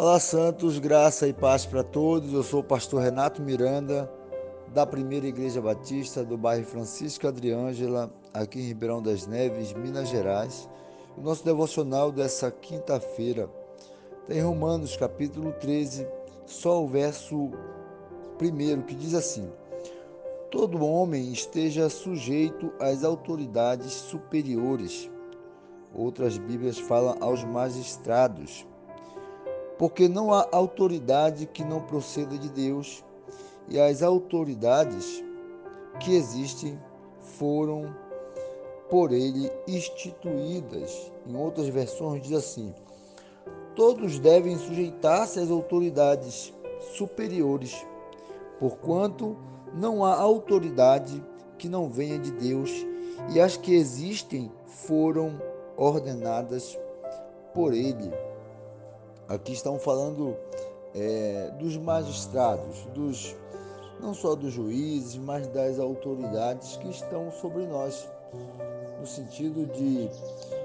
Olá, Santos, graça e paz para todos. Eu sou o pastor Renato Miranda, da Primeira Igreja Batista do bairro Francisco Adriângela, aqui em Ribeirão das Neves, Minas Gerais. O nosso devocional dessa quinta-feira tem Romanos capítulo 13, só o verso primeiro que diz assim: Todo homem esteja sujeito às autoridades superiores. Outras Bíblias falam aos magistrados porque não há autoridade que não proceda de Deus, e as autoridades que existem foram por ele instituídas. Em outras versões diz assim: todos devem sujeitar-se às autoridades superiores, porquanto não há autoridade que não venha de Deus, e as que existem foram ordenadas por ele. Aqui estão falando é, dos magistrados, dos não só dos juízes, mas das autoridades que estão sobre nós, no sentido de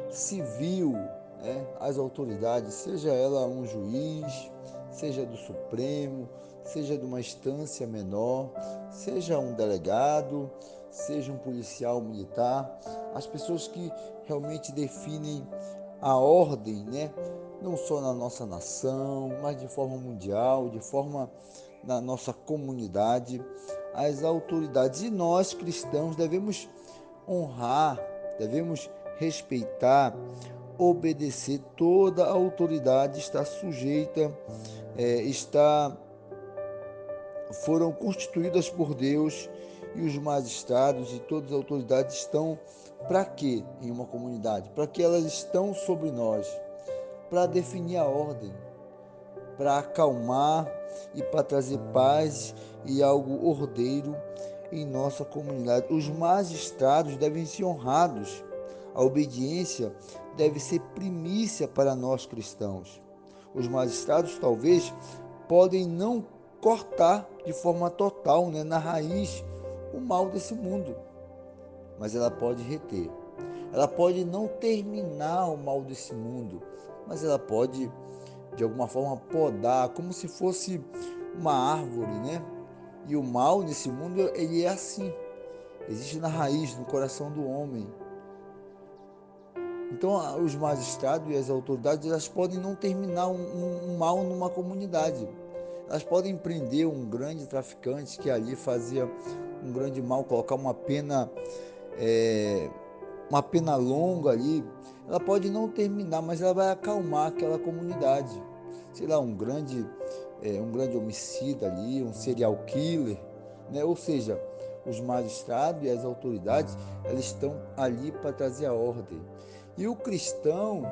civil, né, as autoridades, seja ela um juiz, seja do Supremo, seja de uma instância menor, seja um delegado, seja um policial militar, as pessoas que realmente definem a ordem, né, não só na nossa nação, mas de forma mundial, de forma na nossa comunidade, as autoridades. E nós cristãos devemos honrar, devemos respeitar, obedecer toda autoridade está sujeita, é, está foram constituídas por Deus e os magistrados e todas as autoridades estão para quê em uma comunidade? Para que elas estão sobre nós para definir a ordem, para acalmar e para trazer paz e algo ordeiro em nossa comunidade. Os magistrados devem ser honrados. A obediência deve ser primícia para nós cristãos. Os magistrados talvez podem não cortar de forma total, né, na raiz, o mal desse mundo, mas ela pode reter. Ela pode não terminar o mal desse mundo, mas ela pode de alguma forma podar, como se fosse uma árvore, né? E o mal nesse mundo ele é assim, existe na raiz, no coração do homem. Então os magistrados e as autoridades elas podem não terminar um, um, mal numa comunidade. Elas podem prender um grande traficante que ali fazia um grande mal, colocar uma pena é, uma pena longa ali, ela pode não terminar, mas ela vai acalmar aquela comunidade. Sei lá, um grande, é, um grande homicida ali, um serial killer, né? Ou seja, os magistrados e as autoridades, elas estão ali para trazer a ordem. E o cristão,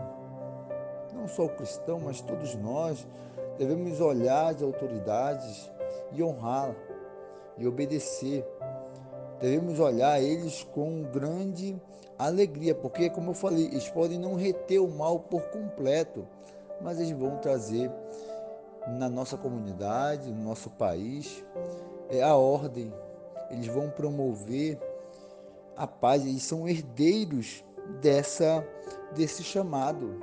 não só o cristão, mas todos nós, devemos olhar as autoridades e honrá-las e obedecer. Devemos olhar eles com grande alegria, porque, como eu falei, eles podem não reter o mal por completo, mas eles vão trazer na nossa comunidade, no nosso país, é a ordem. Eles vão promover a paz, eles são herdeiros dessa desse chamado.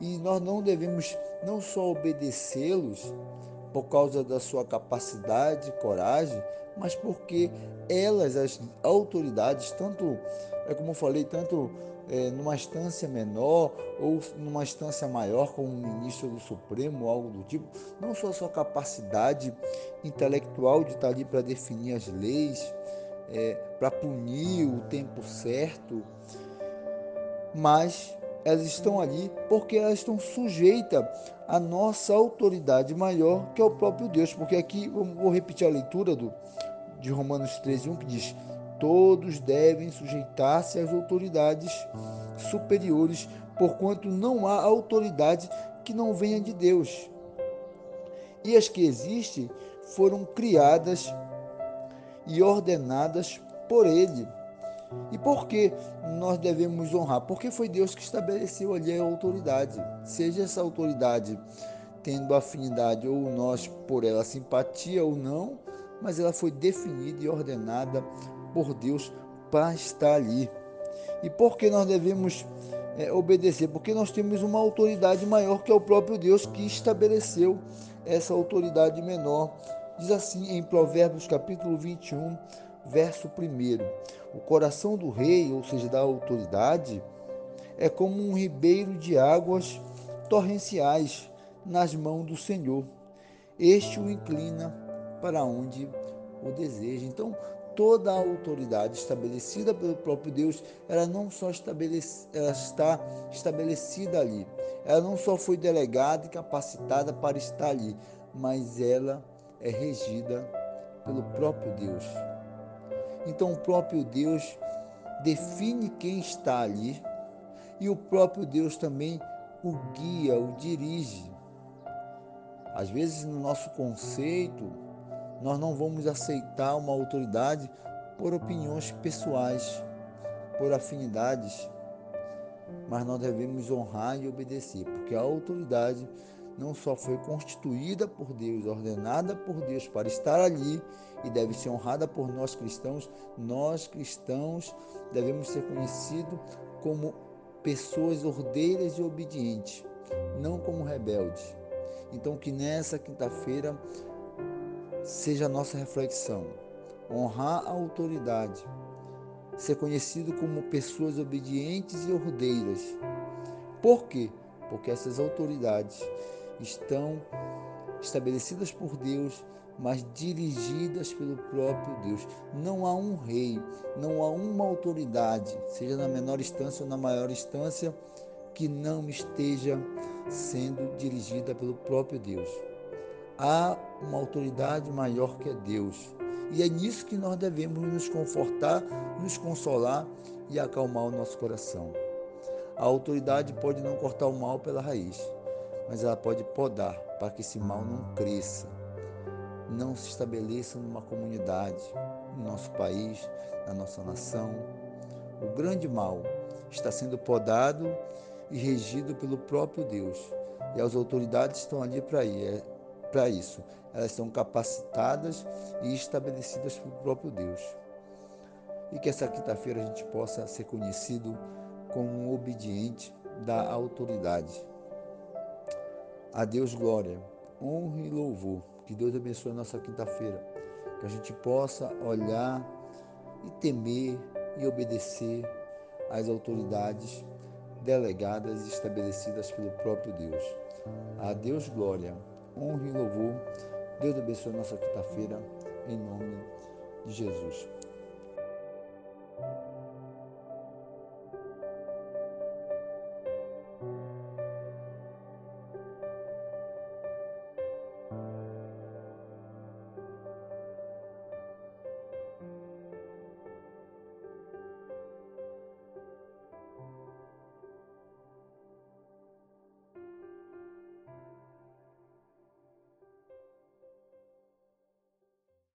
E nós não devemos não só obedecê-los por causa da sua capacidade, coragem, mas porque elas, as autoridades, tanto é como eu falei, tanto é, numa instância menor ou numa instância maior, como um ministro do Supremo, algo do tipo, não só a sua capacidade intelectual de estar ali para definir as leis, é, para punir o tempo certo, mas elas estão ali porque elas estão sujeitas à nossa autoridade maior, que é o próprio Deus. Porque aqui, vou repetir a leitura do, de Romanos 13, 1, que diz: todos devem sujeitar-se às autoridades superiores, porquanto não há autoridade que não venha de Deus. E as que existem foram criadas e ordenadas por Ele. E por que nós devemos honrar? Porque foi Deus que estabeleceu ali a autoridade. Seja essa autoridade tendo afinidade ou nós por ela simpatia ou não, mas ela foi definida e ordenada por Deus para estar ali. E por que nós devemos é, obedecer, porque nós temos uma autoridade maior que é o próprio Deus que estabeleceu essa autoridade menor. Diz assim em Provérbios capítulo 21, verso 1. O coração do rei, ou seja, da autoridade, é como um ribeiro de águas torrenciais nas mãos do Senhor. Este o inclina para onde o deseja. Então, toda a autoridade estabelecida pelo próprio Deus, ela não só estabelece, ela está estabelecida ali. Ela não só foi delegada e capacitada para estar ali, mas ela é regida pelo próprio Deus. Então o próprio Deus define quem está ali e o próprio Deus também o guia, o dirige. Às vezes, no nosso conceito, nós não vamos aceitar uma autoridade por opiniões pessoais, por afinidades, mas nós devemos honrar e obedecer, porque a autoridade não só foi constituída por Deus, ordenada por Deus para estar ali e deve ser honrada por nós cristãos, nós cristãos devemos ser conhecidos como pessoas ordeiras e obedientes, não como rebeldes. Então, que nessa quinta-feira seja a nossa reflexão: honrar a autoridade, ser conhecido como pessoas obedientes e ordeiras. Por quê? Porque essas autoridades estão estabelecidas por Deus, mas dirigidas pelo próprio Deus. Não há um rei, não há uma autoridade, seja na menor instância ou na maior instância, que não esteja sendo dirigida pelo próprio Deus. Há uma autoridade maior que é Deus. E é nisso que nós devemos nos confortar, nos consolar e acalmar o nosso coração. A autoridade pode não cortar o mal pela raiz, mas ela pode podar para que esse mal não cresça, não se estabeleça numa comunidade, no nosso país, na nossa nação. O grande mal está sendo podado e regido pelo próprio Deus. E as autoridades estão ali para é, isso. Elas são capacitadas e estabelecidas pelo próprio Deus. E que essa quinta-feira a gente possa ser conhecido como um obediente da autoridade. A Deus glória, honra e louvor. Que Deus abençoe a nossa quinta-feira. Que a gente possa olhar e temer e obedecer às autoridades delegadas e estabelecidas pelo próprio Deus. A Deus glória, honra e louvor. Deus abençoe a nossa quinta-feira, em nome de Jesus.